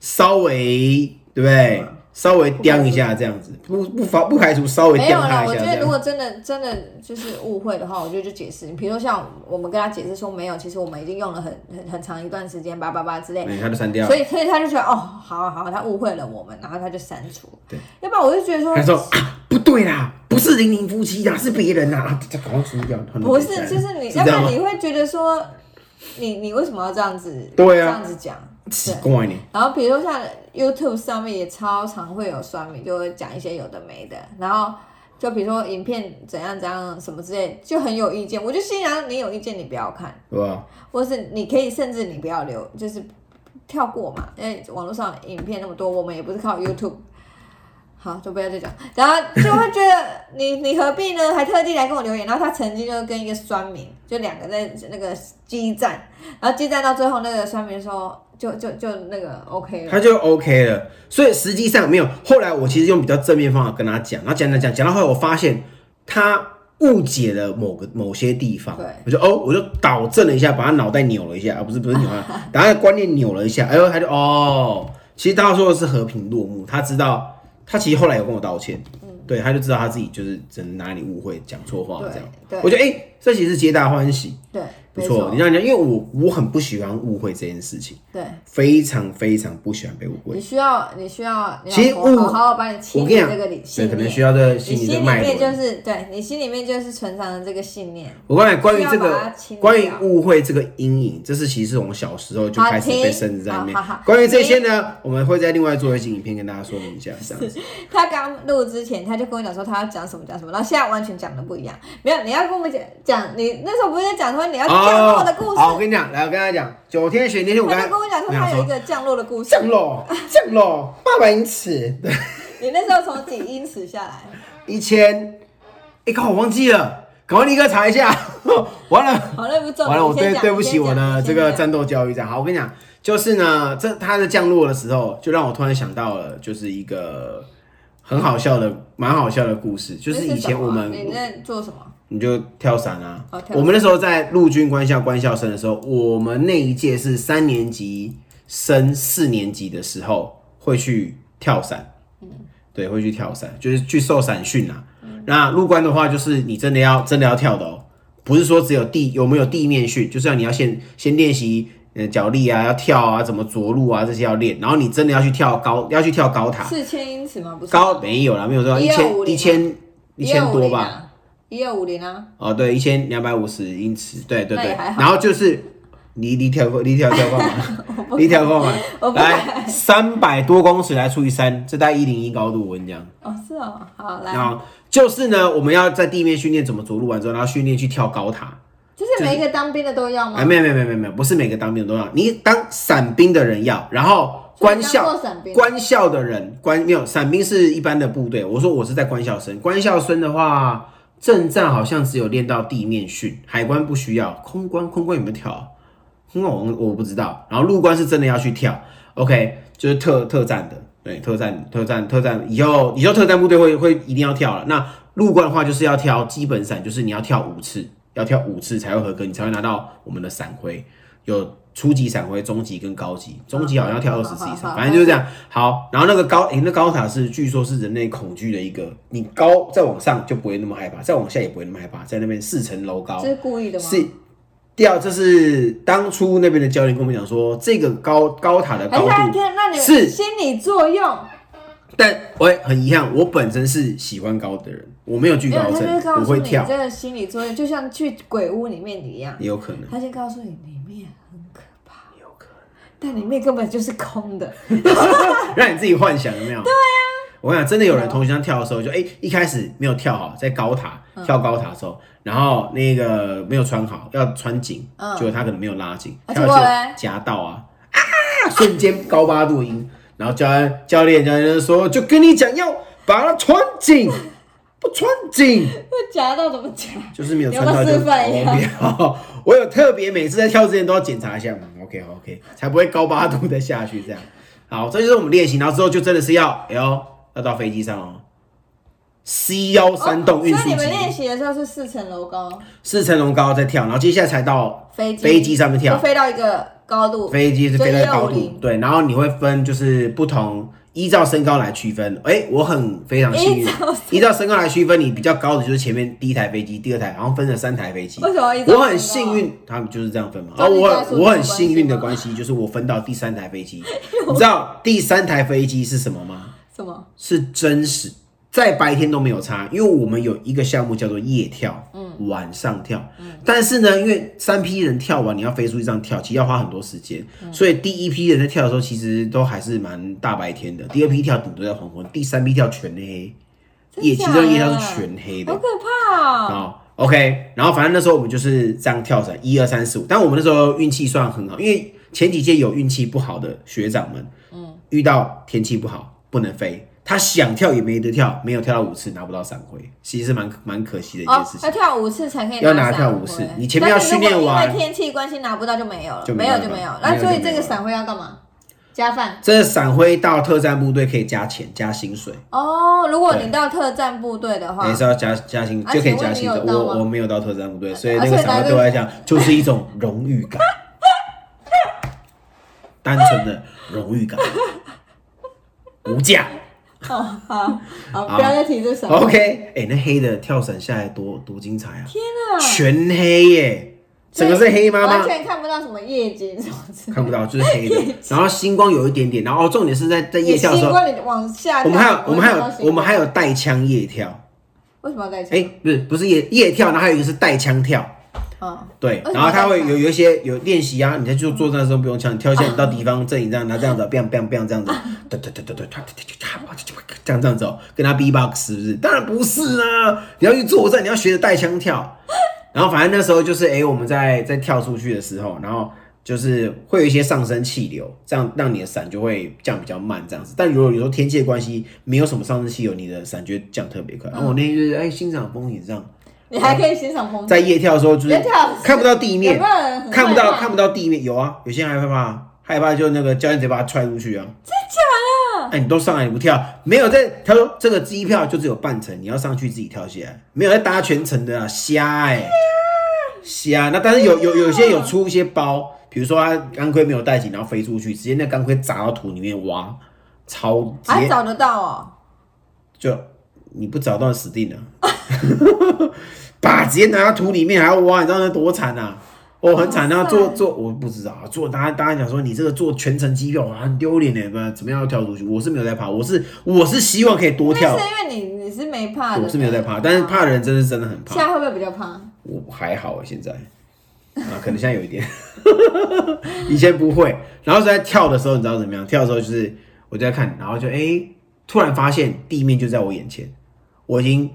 Speaker 1: 稍微对不对？稍微刁一下这样子，不不排不排除稍微
Speaker 2: 没有啦，
Speaker 1: 刁他一
Speaker 2: 我觉得如。果真的真的就是误会的话，我觉得就解释。你比如说像我们跟他解释说没有，其实我们已经用了很很很长一段时间，叭叭叭之类。
Speaker 1: 哎，他就删掉
Speaker 2: 所。以所以他就觉得哦，好好，他误会了我们，然后他就删除。
Speaker 1: 对，
Speaker 2: 要不然我就觉得说
Speaker 1: 他说 啊，不对啦，不是零零夫妻啦，是别人呐，啊这赶快除掉。
Speaker 2: 不是，就是你，要不然你？会觉得说，你你为什么要这样子？
Speaker 1: 对啊
Speaker 2: 这样子讲。
Speaker 1: 奇怪呢。
Speaker 2: 然后比如说像 YouTube 上面也超常会有酸民，就会讲一些有的没的，然后就比如说影片怎样怎样什么之类，就很有意见。我就心想，你有意见你不要看，
Speaker 1: 对吧？
Speaker 2: 或是你可以甚至你不要留，就是跳过嘛，因为网络上影片那么多，我们也不是靠 YouTube。好，就不要再讲，然后就会觉得你你何必呢？还特地来跟我留言。然后他曾经就跟一个酸民，就两个在那个激战，然后激战到最后，那个酸民说，就就就那个 OK 了。
Speaker 1: 他就 OK 了。所以实际上没有。后来我其实用比较正面方法跟他讲，然后讲讲讲讲到后来，我发现他误解了某个某些地方。
Speaker 2: 对
Speaker 1: 我就哦，我就导正了一下，把他脑袋扭了一下，啊，不是不是扭了，把他的观念扭了一下。哎呦，他就哦，其实他说的是和平落幕，他知道。他其实后来有跟我道歉，对，他就知道他自己就是真哪里误会，讲错话
Speaker 2: 对
Speaker 1: 这样。
Speaker 2: 对
Speaker 1: 我觉得哎、这其实是皆大欢喜，
Speaker 2: 对，
Speaker 1: 不错。你，这样讲，因为我我很不喜欢误会这件事情，
Speaker 2: 对，
Speaker 1: 非常非常不喜欢被误会
Speaker 2: 你。需要你需要，
Speaker 1: 其实我
Speaker 2: 好好好把你
Speaker 1: 我
Speaker 2: 清理这个理
Speaker 1: 对，
Speaker 2: 信念。
Speaker 1: 可能需要这个心理
Speaker 2: 心里
Speaker 1: 的脉络。
Speaker 2: 面就是对你心里面就是存藏的这个信念。
Speaker 1: 我刚才关于这个关于误会这个阴影，这是其实我们小时候就开始被
Speaker 2: 停
Speaker 1: 深植在里面。关于这些呢，我们会在另外做一期影片跟大家说明一下，这样子。
Speaker 2: 他刚录之前，他就跟我讲说他要讲什么讲什么，然后现在完全讲的不一样。没有，你要跟我们讲讲，你那时候不是在讲说你要降落的故事，
Speaker 1: 哦好，我跟你讲，来，我跟大家讲，九天玄那天我跟
Speaker 2: 他跟我讲说他有一个降落的故事。
Speaker 1: 降落，降落八百英尺，对，
Speaker 2: 你那时候从几英尺下来？
Speaker 1: 一千，哎，靠，我忘记了，赶快立刻查一下，完了。
Speaker 2: 好，了不重。
Speaker 1: 完了，我对对不起我的这个。战斗教育这样。好，我跟你讲，就是呢，这他的降落的时候，就让我突然想到了，就是一个很好笑的、蛮好笑的故事，就是以前我们
Speaker 2: 你在做什么？
Speaker 1: 你就跳伞啊
Speaker 2: 哦。跳伞
Speaker 1: 我们那时候在陆军官校官校生的时候，我们那一届是三年级升四年级的时候会去跳伞。对，会去跳伞，就是去受伞训啊。那入关的话，就是你真的要真的要跳的哦，不是说只有地有没有地面训，就是要你要先先练习呃脚力啊，要跳啊，怎么着陆啊这些要练，然后你真的要去跳高，要去跳高塔，
Speaker 2: 四千英尺吗？不是
Speaker 1: 高没有啦，没有说一千一千一千多吧。？
Speaker 2: 一二五零啊，
Speaker 1: 哦，对，一千两百五十英尺，对对对。然后就是离离跳过，离跳跳过嘛，离跳过嘛
Speaker 2: 我，不
Speaker 1: 来三百多公尺来除以三，这大概一零一高度，我跟你讲，
Speaker 2: 哦是哦，好来，
Speaker 1: 然后就是呢，我们要在地面训练怎么着陆完之后，然后训练去跳高塔，
Speaker 2: 就是每一个当兵的都要吗？
Speaker 1: 哎，没有没有没有没有不是每个当兵的都要，你当伞兵的人要，然后官校官校的人官没有伞兵是一般的部队，我说我是在官校生，官校生的话，正战好像只有练到地面训，海关不需要，空关空关有没有跳？空关我我不知道，然后陆关是真的要去跳，OK，就是特特战的，对，特战特战特战，以后以后特战部队会会一定要跳了。那陆关的话就是要跳基本伞，就是你要跳五次，要跳五次才会合格，你才会拿到我们的伞徽，有初级闪回、中级跟高级，中级好像要跳二十次以上，反正就是这样。好，然后那个高，诶、那高塔是据说是人类恐惧的一个，你高再往上就不会那么害怕，再往下也不会那么害怕，在那边四层楼高
Speaker 2: 这，是故意的吗？
Speaker 1: 是第二，这是当初那边的教练跟我们讲说，这个高高塔的高度，是
Speaker 2: 心理作用？
Speaker 1: 但我也很遗憾，我本身是喜欢高的人，我没有惧，高症我会跳，
Speaker 2: 这个心理作用，就像去鬼屋里面一样，
Speaker 1: 也有可能，
Speaker 2: 他先告诉你。但里面根本就是空的。
Speaker 1: 让你自己幻想有没有？对啊，我跟你讲，真的有人同学这样跳的时候，就哎、一开始没有跳好，在高塔
Speaker 2: 嗯
Speaker 1: 跳高塔的时候，然后那个没有穿好，要穿紧，
Speaker 2: 嗯
Speaker 1: 结果他可能没有拉紧，夹到啊啊，瞬间高八度音，然后教练教练教练就说，就跟你讲要把它穿紧。不穿紧，
Speaker 2: 会夹到怎么夹？
Speaker 1: 就是没有
Speaker 2: 你要不要
Speaker 1: 穿到就
Speaker 2: 示范一下
Speaker 1: 我不要。我有特别每次在跳之前都要检查一下，嗯，OK OK，才不会高八度的下去这样。好，这就是我们练习，然后之后就真的是要，哎呦，要到飞机上哦。C 幺三栋运输机。
Speaker 2: 哦所以你们，练习的时候是四层楼高，
Speaker 1: 四层楼高在跳，然后接下来才到
Speaker 2: 飞机。
Speaker 1: 飞机上面跳。
Speaker 2: 就飞到一个高度，
Speaker 1: 飞机是飞在高度
Speaker 2: 所以150，
Speaker 1: 对，然后你会分就是不同依照身高来区分。哎，我很非常幸运
Speaker 2: 依照，
Speaker 1: 身高来区分，你比较高的就是前面第一台飞机，第二台，然后分了三台飞机。
Speaker 2: 为什么依照
Speaker 1: 我很幸运，他们就是这样分嘛。
Speaker 2: 这
Speaker 1: 而我我很幸运的关系就是我分到第三台飞机。你知道第三台飞机是什么吗？
Speaker 2: 什么？
Speaker 1: 是真实，在白天都没有差，因为我们有一个项目叫做夜跳，嗯，晚上跳，嗯，但是呢，因为三批人跳完，你要飞出去这样跳，其实要花很多时间，所以第一批人在跳的时候，其实都还是蛮大白天的，第二批跳顶多在黄昏，第三批跳全黑，夜其
Speaker 2: 假
Speaker 1: 中夜跳是全黑的。
Speaker 2: 好，可怕哦！
Speaker 1: 哦，OK，然后反正那时候我们就是这样跳绳，一二三四五。但我们那时候运气算很好，因为前几届有运气不好的学长们，嗯，遇到天气不好不能飞，他想跳也没得跳，没有跳到五次拿不到闪回，其实是蛮蛮可惜的一件
Speaker 2: 哦
Speaker 1: 事，情。
Speaker 2: 要跳五次才可以
Speaker 1: 要拿
Speaker 2: 伞
Speaker 1: 跳五次你前面要训练完
Speaker 2: 因为天气关系拿不到就没有了，
Speaker 1: 就没有
Speaker 2: 就没有。那所以这个伞徽要干嘛？加饭
Speaker 1: 这闪挥到特战部队可以加钱加薪水，
Speaker 2: 哦。如果你到特战部队的话
Speaker 1: 也，是要加加薪
Speaker 2: 啊
Speaker 1: 就可以加薪的。
Speaker 2: 有到吗
Speaker 1: 我我没有到特战部队，所以
Speaker 2: 啊
Speaker 1: 那个闪
Speaker 2: 所以哪个
Speaker 1: 挥对我来讲就是一种荣誉感，单纯的荣誉感，无价。
Speaker 2: 哦，好好，不要再提这伞徽。
Speaker 1: OK，哎、那黑的跳伞下来多多精彩啊！
Speaker 2: 天啊，
Speaker 1: 全黑耶，整个是黑妈妈，
Speaker 2: 完全看不到什么夜景什么的。
Speaker 1: 看不到就是黑的，然后星光有一点点，然后重点是在在夜跳的时候，
Speaker 2: 星光你往下跳，
Speaker 1: 我们还有我们还有我们还有带枪夜跳，
Speaker 2: 为什么要带枪？
Speaker 1: 哎、不是不是夜夜跳，然后还有一个是带枪跳。
Speaker 2: 嗯，
Speaker 1: 对，然后他会有有一些有练习啊，你在做作战的时候不用枪，你跳下你到敌方阵营这样，拿这样子，biang biang biang 这样子，对对对对对，这样这样子哦，跟他 B box 是不是？当然不是啊，你要去作战，你要学着带枪跳。然后反正那时候就是，哎、我们在在跳出去的时候，然后就是会有一些上升气流，这样让你的伞就会降比较慢这样子。但如果有时候天气的关系，没有什么上升气流，你的伞就会降特别快。然后我那天就是哎欣赏风景这样。
Speaker 2: 你还可以欣赏风景。
Speaker 1: 在夜跳的时候，就是看不到地面看不到看不到地面，有啊，有些人还害怕，害怕就那个教练直接把他踹出去啊。真假的？哎，你都上来你不跳，没有在他说这个机票就只有半程，你要上去自己跳下来，没有在搭全程的啊，瞎哎、瞎。那但是有有有些有出一些包，比如说他钢盔没有带紧，然后飞出去，直接那钢盔砸到土里面哇，超直接
Speaker 2: 还找得到哦。
Speaker 1: 就你不找到死定了，把直接拿到土里面还要挖，你知道那多惨啊！哦，很惨。然后做做我不知道啊，做大家大家讲说你这个做全程机票啊很丢脸的，不怎么样要跳出去？我是没有在怕，我是我是希望可以多跳
Speaker 2: 那是，因为你你是没怕的，
Speaker 1: 我是没有在怕，但是怕的人真的是真的很怕。
Speaker 2: 现在会不会比较怕？
Speaker 1: 我还好欸现在啊，可能现在有一点，以前不会。然后在跳的时候，你知道怎么样？跳的时候就是我就在看，然后就哎、突然发现地面就在我眼前，我已经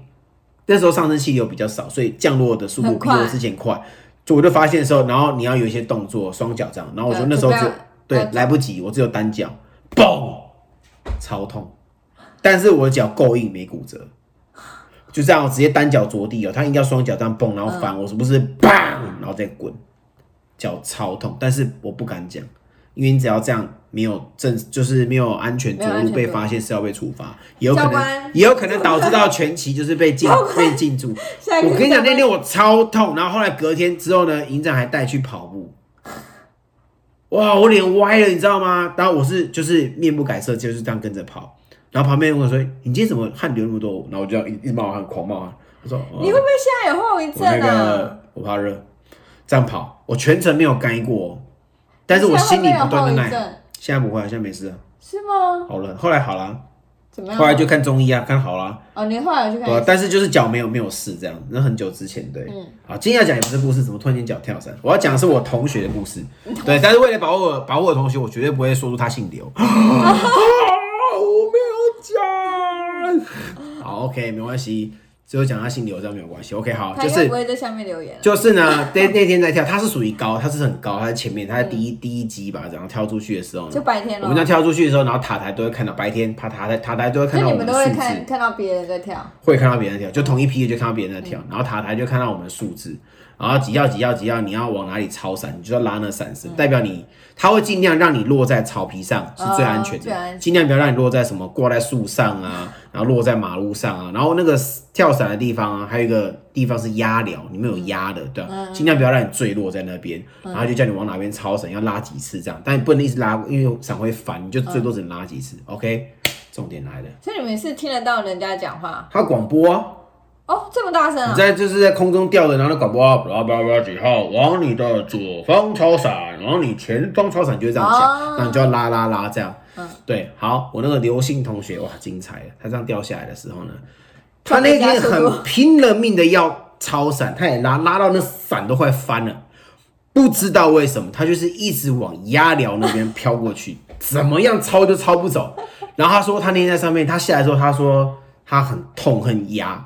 Speaker 1: 那时候上升气流比较少，所以降落的速度比我之前快。就我就发现的时候，然后你要有一些动作，双脚这样，然后我就
Speaker 2: 呃
Speaker 1: 那时候只
Speaker 2: 就
Speaker 1: 对
Speaker 2: 呃
Speaker 1: 来不及，我只有单脚，嘣，超痛，但是我的脚够硬，没骨折。就这样，我直接单脚着地哦，他应该双脚这样蹦，然后翻，我是不是砰，然后再滚，脚超痛，但是我不敢讲，因为你只要这样没有正，就是没有安全着陆
Speaker 2: 没有安全着陆
Speaker 1: 被发现是要被处罚，也有可能
Speaker 2: 官
Speaker 1: 也有可能导致到全旗就是被禁被禁住。
Speaker 2: 下一个
Speaker 1: 我跟你讲，那天我超痛，然后后来隔天之后呢，营长还带去跑步。哇，我脸歪了，你知道吗？然后我是就是面不改色，就是这样跟着跑。然后旁边人问我说：“你今天怎么汗流那么多？”然后我就这样一一直冒汗，狂冒汗。我说：“哦、
Speaker 2: 你会不会现在有后遗
Speaker 1: 我那
Speaker 2: 症啊？
Speaker 1: 个我怕热，这样跑，我全程没有干过哦，但是我心里不断的耐。
Speaker 2: 现在不会
Speaker 1: 现在没事了，
Speaker 2: 是吗？
Speaker 1: 好了。后来好了，
Speaker 2: 怎么样？
Speaker 1: 后来就看中医啊，看好了。
Speaker 2: 哦，你后来有去看？
Speaker 1: 对啊但是就是脚没有没有事这样，那很久之前对。
Speaker 2: 嗯
Speaker 1: 好，今天要讲也不是故事，怎么突然间脚跳伞？我要讲的是我同学的故事。对，但是为了保护我保护我的同学，我绝对不会说出他姓刘。啊，我没有讲。好，OK，没关系。只有讲他姓刘这样没有关系。OK，好，就是
Speaker 2: 不会在下面留言。
Speaker 1: 就是呢，那那天在跳，他是属于高，他是很高，他在前面，他在第一、第一级吧，然后跳出去的时候呢，
Speaker 2: 就白天
Speaker 1: 我们在
Speaker 2: 咯。
Speaker 1: 跳出去的时候，然后塔台都会看到，白天爬塔台塔台都会看
Speaker 2: 那你们都会
Speaker 1: 到我们的数字，
Speaker 2: 看看到别人在跳，
Speaker 1: 会看到别人跳，就同一批的就看到别人在跳，然后塔台就看到我们的数字，然后几号几号几号，你要往哪里超伞，你就要拉那伞绳，代表你他会尽量让你落在草皮上是最安全的，尽量不要让你落在什么挂在树上啊，然后落在马路上啊，然后那个跳伞的地方啊，还有一个地方是压寮，里面有压的，对尽量不要让你坠落在那边，然后就叫你往哪边超伞，要拉几次这样，但你不能一直拉，因为伞会翻，你就最多只能拉几次、o k 重点来了，
Speaker 2: 所以你们是听得到人家讲话
Speaker 1: 他广播啊。
Speaker 2: 哦，这么大声
Speaker 1: 你
Speaker 2: 啊！
Speaker 1: 在就是在空中吊着，然后那广播啊，巴拉巴拉巴拉几号往你的左方超伞，往你前方超伞，就会这样讲，
Speaker 2: 哦
Speaker 1: 那你就要拉拉拉这样。
Speaker 2: 嗯
Speaker 1: 对，好，我那个刘姓同学哇，精彩了！他这样掉下来的时候呢，他那天很拼了命的要超伞，他也拉拉到那伞都快翻了，不知道为什么，他就是一直往鸭寮那边飘过去，怎么样超都超不走。然后他说他那天在上面，他下来之后，他说他很痛恨鸭，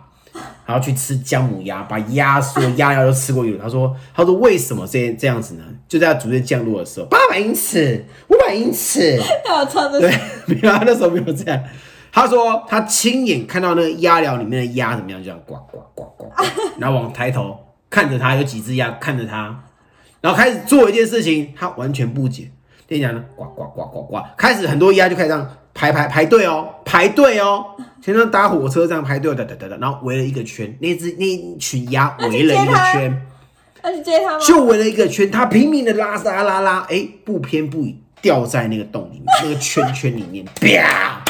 Speaker 1: 然后去吃姜母鸭，把鸭所有鸭料都吃过一轮。他说他说为什么这这样子呢？就在他逐渐降落的时候，八百英尺，五百英尺，
Speaker 2: 他有唱这
Speaker 1: 对，，没有，他那时候没有这样。他说他亲眼看到那个鸭寮里面的鸭怎么样，就这样呱呱呱呱呱，然后往抬头看着他，有几只鸭看着他，然后开始做一件事情，他完全不解。跟你讲呢，呱呱呱呱呱，开始很多鸭就开始这样排排排队哦，排队哦，像那搭火车这样排队，哒哒哒哒，然后围了一个圈，那只那一群鸭围了一个圈。
Speaker 2: 要去接他吗？
Speaker 1: 就围了一个圈，他拼命的拉拉拉拉，哎、不偏不倚掉在那个洞里面，那个圈圈里面，啪，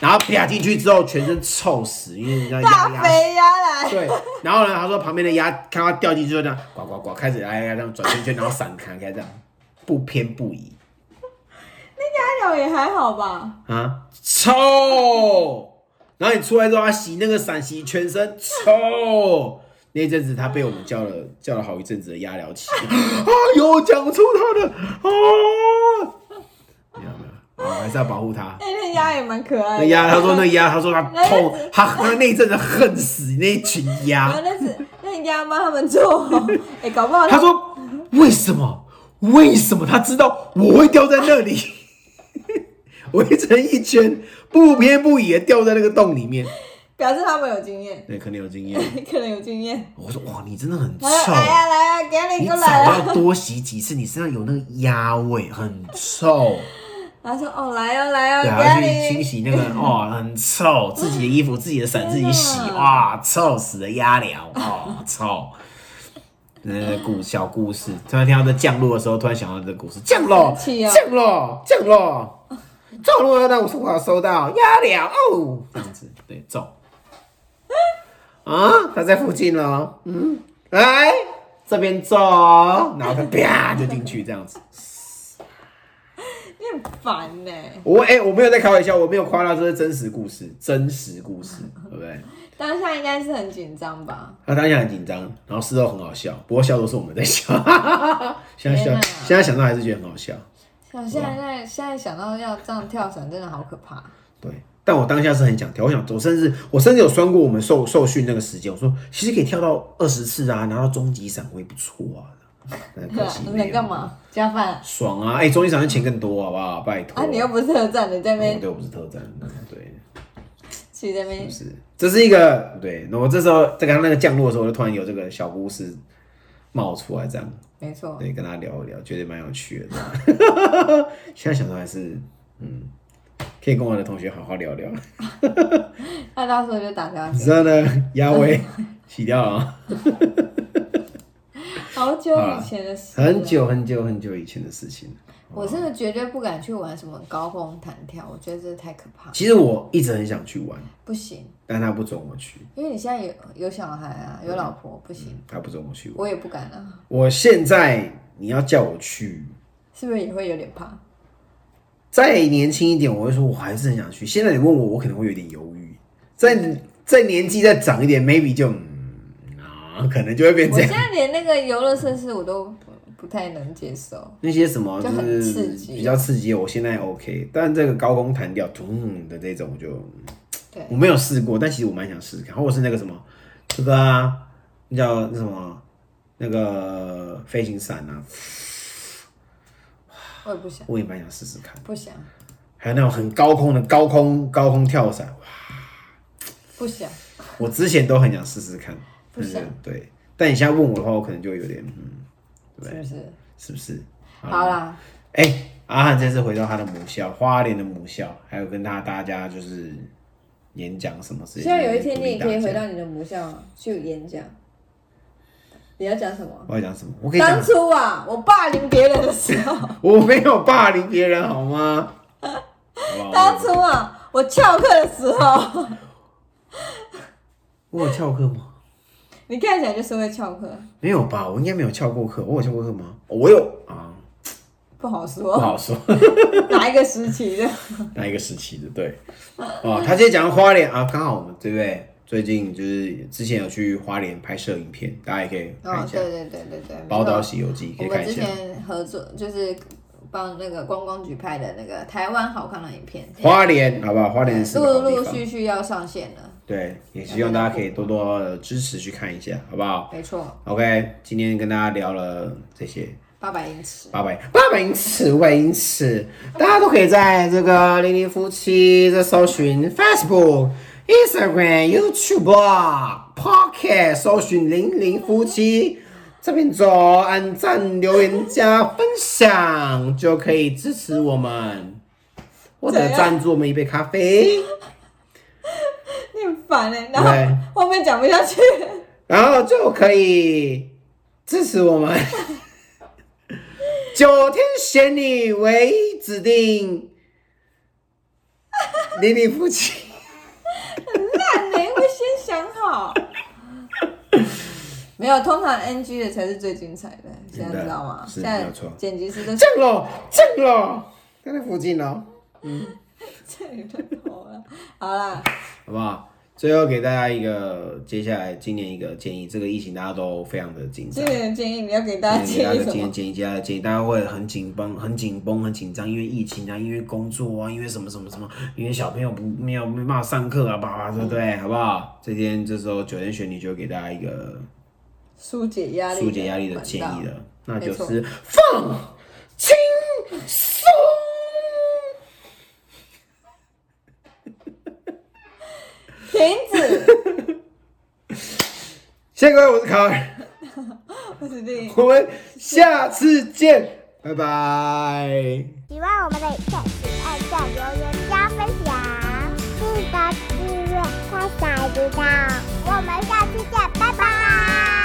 Speaker 1: 然后啪进去之后，全身臭死，因为你知道
Speaker 2: 大
Speaker 1: 鸭鸭。
Speaker 2: 肥鸭来，
Speaker 1: 对，然后呢，他说旁边的鸭看到掉进去之后，这样呱呱呱开始哎呀这样转圈圈，然后散开，开始这样不偏不倚
Speaker 2: 也还好吧？
Speaker 1: 啊，臭。然后你出来之后，他洗那个伞洗全身臭。那一阵子，他被我们叫了叫了好一阵子的鸭疗期，啊，有讲出他的啊，没有没有，我还是要保护他。
Speaker 2: 哎，那鸭也蛮可爱的。
Speaker 1: 那鸭，他说那鸭，他说他痛，他他那一阵子恨死那一群
Speaker 2: 然
Speaker 1: 鸭
Speaker 2: 后。那是那鸭妈他们做，哎，搞不好
Speaker 1: 他说为什么？为什么他知道我会掉在那里？围成一圈，不偏不倚的掉在那个洞里面。
Speaker 2: 表示他们有经验，
Speaker 1: 对，可能有经验。
Speaker 2: 可能有经验。
Speaker 1: 我说哇，你真的很臭
Speaker 2: 来呀来呀，给你
Speaker 1: 你早
Speaker 2: 过来了。
Speaker 1: 要多洗几次，你身上有那个鸭味，很臭。
Speaker 2: 然后说哦来呀来呀，
Speaker 1: 对，还要去
Speaker 2: 给你。
Speaker 1: 清洗那个哦，很臭，自己的衣服、自己的伞自己洗，
Speaker 2: 天哪
Speaker 1: 哇，臭死了鸭寮，哦，臭。呃，故小故事，突然听到这降落的时候，突然想到这个故事，降落，
Speaker 2: 好气哦
Speaker 1: 降落，降落，降落让我我收到鸭寮哦，这样子，对，走。啊，他在附近了，嗯，来这边走，然后他啪就进去这样子。
Speaker 2: 你很烦呢。
Speaker 1: 我哎、我没有在开玩笑，我没有夸大，这是真实故事，真实故事，对不对？
Speaker 2: 当下应该是很紧张吧？
Speaker 1: 他当下很紧张，然后事后很好笑，不过笑都是我们在笑，现在笑现在想到还是觉得很好笑，
Speaker 2: 像现在现在想到要这样跳伞，真的好可怕。
Speaker 1: 对。但我当下是很想跳，我想，我甚至我甚至有算过我们受受训那个时间，我说其实可以跳到二十次啊，拿到终极伞会不错啊。
Speaker 2: 能干？嘛？加饭
Speaker 1: 爽啊！哎、终极伞的钱更多，好不好？拜托。
Speaker 2: 啊！你又不是特战，你在那
Speaker 1: 哦
Speaker 2: 边
Speaker 1: 对，我不是特战，对。
Speaker 2: 去在那边
Speaker 1: 是，这是一个对。那我这时候在刚刚那个降落的时候，我就突然有这个小故事冒出来，这样
Speaker 2: 没错，
Speaker 1: 对，跟他聊一聊，觉得蛮有趣的。现在想到还是，嗯，可以跟我的同学好好聊聊。
Speaker 2: 那到时候就打电话
Speaker 1: 你知道呢，牙威洗掉了啊，
Speaker 2: 好久以前的事，
Speaker 1: 很。久很久很久以前的事情。
Speaker 2: 我真的绝对不敢去玩什么高空弹跳，我觉得这太可怕，
Speaker 1: 其实我一直很想去玩，
Speaker 2: 不行。
Speaker 1: 但他不准我去，
Speaker 2: 因为你现在有有小孩啊，有老婆，不行，
Speaker 1: 他不准我去玩。
Speaker 2: 我也不敢啊，
Speaker 1: 我现在你要叫我去，
Speaker 2: 是不是也会有点怕？
Speaker 1: 再年轻一点，我会说我还是很想去。现在你问我，我可能会有点犹豫。再再年纪再长一点，maybe 就嗯啊，可能就会变
Speaker 2: 我
Speaker 1: 这样。
Speaker 2: 现在连那个游乐设施我都不不太能接受。
Speaker 1: 那些什么
Speaker 2: 就很
Speaker 1: 是
Speaker 2: 刺激。
Speaker 1: 比较刺激，我现在 OK，但这个高空弹跳，咚的这种就
Speaker 2: 对。
Speaker 1: 我没有试过，但其实我蛮想试试看，或者是那个什么这个啊，那叫那什么那个飞行伞啊，
Speaker 2: 我也不想，
Speaker 1: 我也蛮想试试看。
Speaker 2: 不想，
Speaker 1: 还有那种很高空的高空高空跳伞，哇。
Speaker 2: 不想，
Speaker 1: 我之前都很想试试看。
Speaker 2: 不想。
Speaker 1: 对对，但你现在问我的话，我可能就有点嗯，
Speaker 2: 是不是？
Speaker 1: 是不是？
Speaker 2: 好啦，
Speaker 1: 哎、阿汉这次回到他的母校花莲的母校，还有跟他大家就是演讲什么事情。
Speaker 2: 希望有一天你也可以回。到你的母校去演讲。你要讲什么？
Speaker 1: 我要讲什么？我可以讲
Speaker 2: 当，初啊，我霸凌别人的时候，
Speaker 1: 我没有霸凌别人好吗？
Speaker 2: 当初啊，我翘课的时候，
Speaker 1: 我有翘课吗？
Speaker 2: 你看起来就是会翘课，
Speaker 1: 没有吧？我应该没有翘过课。我有翘过课吗？我有啊，
Speaker 2: 不好说不，
Speaker 1: 好说。
Speaker 2: 哪一个时期的？
Speaker 1: 哪一个时期的？对，哦，他今天讲花莲啊，刚好我们对不对？最近就是之前有去花莲拍摄影片，大家也可以看
Speaker 2: 哦，
Speaker 1: 一下《
Speaker 2: 对对对对对，
Speaker 1: 宝岛西游记》，可
Speaker 2: 我们之
Speaker 1: 以看一下。
Speaker 2: 前合作就是帮那个观光局拍的那个台湾好看的影片，
Speaker 1: 花莲好不好？花莲是个
Speaker 2: 陆陆。续续要上线了，
Speaker 1: 对，也希望大家可以多多的支持去看一下，好不好
Speaker 2: 没错
Speaker 1: ，？OK，今天跟大家聊了这些
Speaker 2: 八百英尺，
Speaker 1: 八百八百英尺、五百英尺，大家都可以在这个零零夫妻这搜寻 Facebook、Instagram、YouTube、Pocket 搜寻零零夫妻。这边走，按赞、留言、加分享，就可以支持我们，或者赞助我们一杯咖啡。
Speaker 2: 你很烦哎、然后
Speaker 1: 对
Speaker 2: 后面讲不下去，
Speaker 1: 然后就可以支持我们。九天玄女唯一指定零零夫妻，
Speaker 2: 烂呢、会先想好。没有，通常 NG 的才是最精彩的，现在知道吗？
Speaker 1: 是
Speaker 2: 现在剪辑师都
Speaker 1: 降了，降了，在那附近哦，
Speaker 2: 这里的头了。好啦，
Speaker 1: 好不好？最后给大家一个接下来今年一个建议，这个疫情大家都非常的紧张
Speaker 2: 今。年的建议你要给大家
Speaker 1: 给大家
Speaker 2: 建议什么？
Speaker 1: 建议建议，接下来建议大家会很紧绷、很紧绷、很紧张，因为疫情啊，因为工作啊，因为什么什么什么，因为小朋友不没有没办法上课啊，爸爸，对不对？好不好？这天这时候九天玄女就给大家一个
Speaker 2: 疏解压力，
Speaker 1: 疏解压力的建议了，那就是放轻松。
Speaker 2: 停止。
Speaker 1: 谢谢各位，我是卡尔，
Speaker 2: 我是丁，
Speaker 1: 我们下次见，拜拜。
Speaker 3: 喜欢我们的影片，请按下留言加分享，记得订阅开小知道。我们下次见，拜拜。